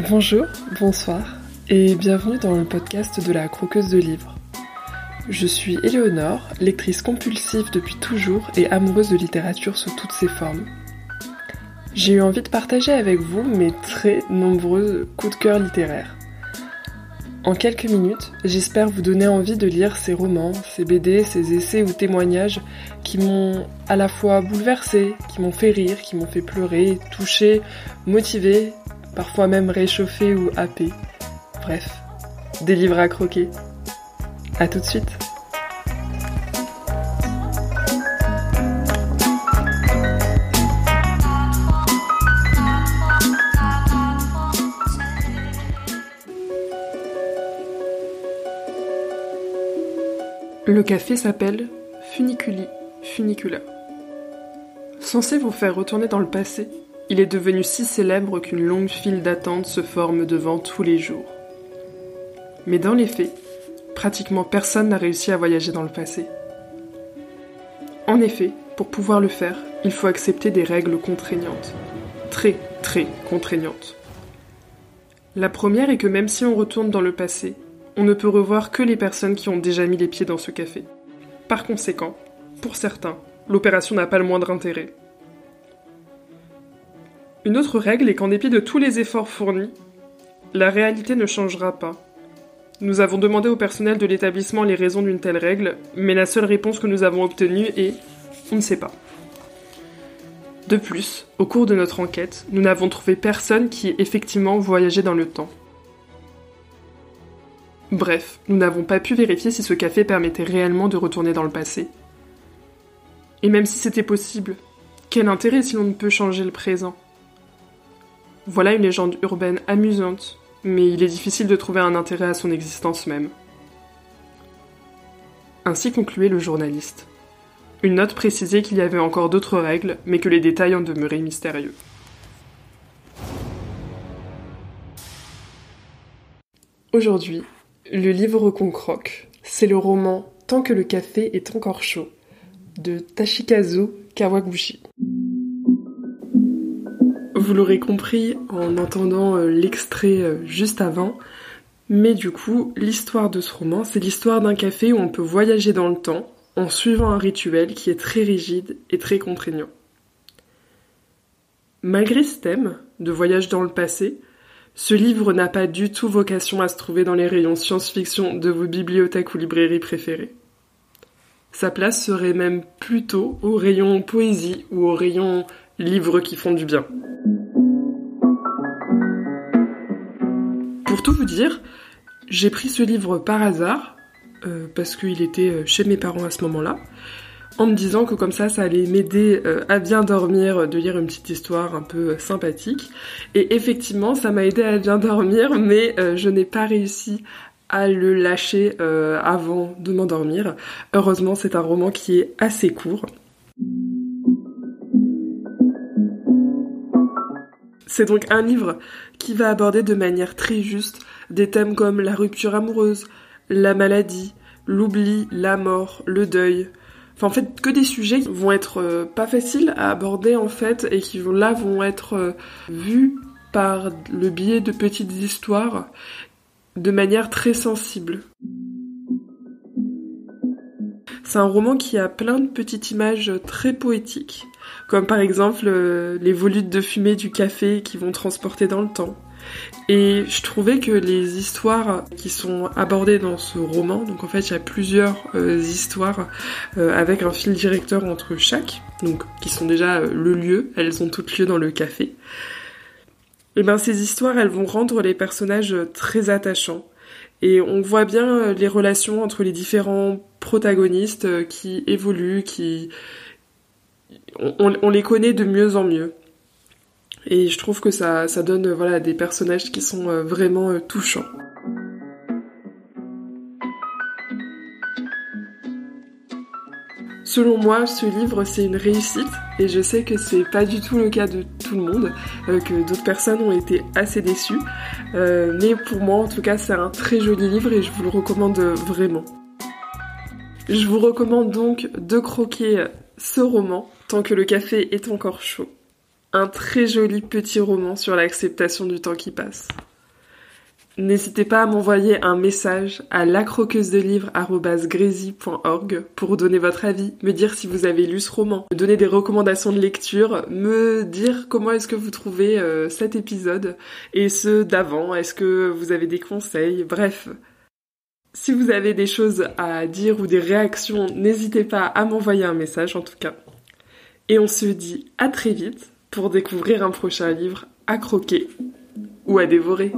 Bonjour, bonsoir et bienvenue dans le podcast de la croqueuse de livres. Je suis Éléonore, lectrice compulsive depuis toujours et amoureuse de littérature sous toutes ses formes. J'ai eu envie de partager avec vous mes très nombreux coups de cœur littéraires. En quelques minutes, j'espère vous donner envie de lire ces romans, ces BD, ces essais ou témoignages qui m'ont à la fois bouleversé, qui m'ont fait rire, qui m'ont fait pleurer, touché, motivé, parfois même réchauffé ou happé. Bref, des livres à croquer. A tout de suite Le café s'appelle Funiculi Funicula. Censé vous faire retourner dans le passé, il est devenu si célèbre qu'une longue file d'attente se forme devant tous les jours. Mais dans les faits, pratiquement personne n'a réussi à voyager dans le passé. En effet, pour pouvoir le faire, il faut accepter des règles contraignantes. Très, très contraignantes. La première est que même si on retourne dans le passé, on ne peut revoir que les personnes qui ont déjà mis les pieds dans ce café. Par conséquent, pour certains, l'opération n'a pas le moindre intérêt. Une autre règle est qu'en dépit de tous les efforts fournis, la réalité ne changera pas. Nous avons demandé au personnel de l'établissement les raisons d'une telle règle, mais la seule réponse que nous avons obtenue est on ne sait pas. De plus, au cours de notre enquête, nous n'avons trouvé personne qui ait effectivement voyagé dans le temps. Bref, nous n'avons pas pu vérifier si ce café permettait réellement de retourner dans le passé. Et même si c'était possible, quel intérêt si l'on ne peut changer le présent? Voilà une légende urbaine amusante, mais il est difficile de trouver un intérêt à son existence même. Ainsi concluait le journaliste. Une note précisait qu'il y avait encore d'autres règles, mais que les détails en demeuraient mystérieux. Aujourd'hui, le livre qu'on croque, c'est le roman Tant que le café est encore chaud de Tashikazu Kawaguchi. Vous l'aurez compris en entendant euh, l'extrait euh, juste avant, mais du coup, l'histoire de ce roman, c'est l'histoire d'un café où on peut voyager dans le temps en suivant un rituel qui est très rigide et très contraignant. Malgré ce thème de voyage dans le passé, ce livre n'a pas du tout vocation à se trouver dans les rayons science-fiction de vos bibliothèques ou librairies préférées. Sa place serait même plutôt au rayon poésie ou au rayon livres qui font du bien. Pour tout vous dire, j'ai pris ce livre par hasard, euh, parce qu'il était chez mes parents à ce moment-là en me disant que comme ça, ça allait m'aider euh, à bien dormir, de lire une petite histoire un peu euh, sympathique. Et effectivement, ça m'a aidé à bien dormir, mais euh, je n'ai pas réussi à le lâcher avant de m'endormir. Heureusement, c'est un roman qui est assez court. C'est donc un livre qui va aborder de manière très juste des thèmes comme la rupture amoureuse, la maladie, l'oubli, la mort, le deuil, Enfin, en fait, que des sujets qui vont être euh, pas faciles à aborder en fait et qui là vont être euh, vus par le biais de petites histoires de manière très sensible. C'est un roman qui a plein de petites images très poétiques, comme par exemple euh, les volutes de fumée du café qui vont transporter dans le temps, et je trouvais que les histoires qui sont abordées dans ce roman, donc en fait il y a plusieurs euh, histoires euh, avec un fil directeur entre chaque, donc qui sont déjà le lieu, elles ont toutes lieu dans le café. Et ben ces histoires, elles vont rendre les personnages très attachants. Et on voit bien les relations entre les différents protagonistes qui évoluent, qui... on les connaît de mieux en mieux. Et je trouve que ça, ça donne voilà, des personnages qui sont euh, vraiment euh, touchants. Selon moi, ce livre c'est une réussite et je sais que c'est pas du tout le cas de tout le monde, euh, que d'autres personnes ont été assez déçues. mais pour moi, en tout cas, c'est un très joli livre et je vous le recommande vraiment. Je vous recommande donc de croquer ce roman tant que le café est encore chaud un très joli petit roman sur l'acceptation du temps qui passe. N'hésitez pas à m'envoyer un message à lacroqueusedelivre.org pour donner votre avis, me dire si vous avez lu ce roman, me donner des recommandations de lecture, me dire comment est-ce que vous trouvez euh, cet épisode et ceux d'avant, est-ce que vous avez des conseils, bref. Si vous avez des choses à dire ou des réactions, n'hésitez pas à m'envoyer un message en tout cas. Et on se dit à très vite pour découvrir un prochain livre à croquer ou à dévorer.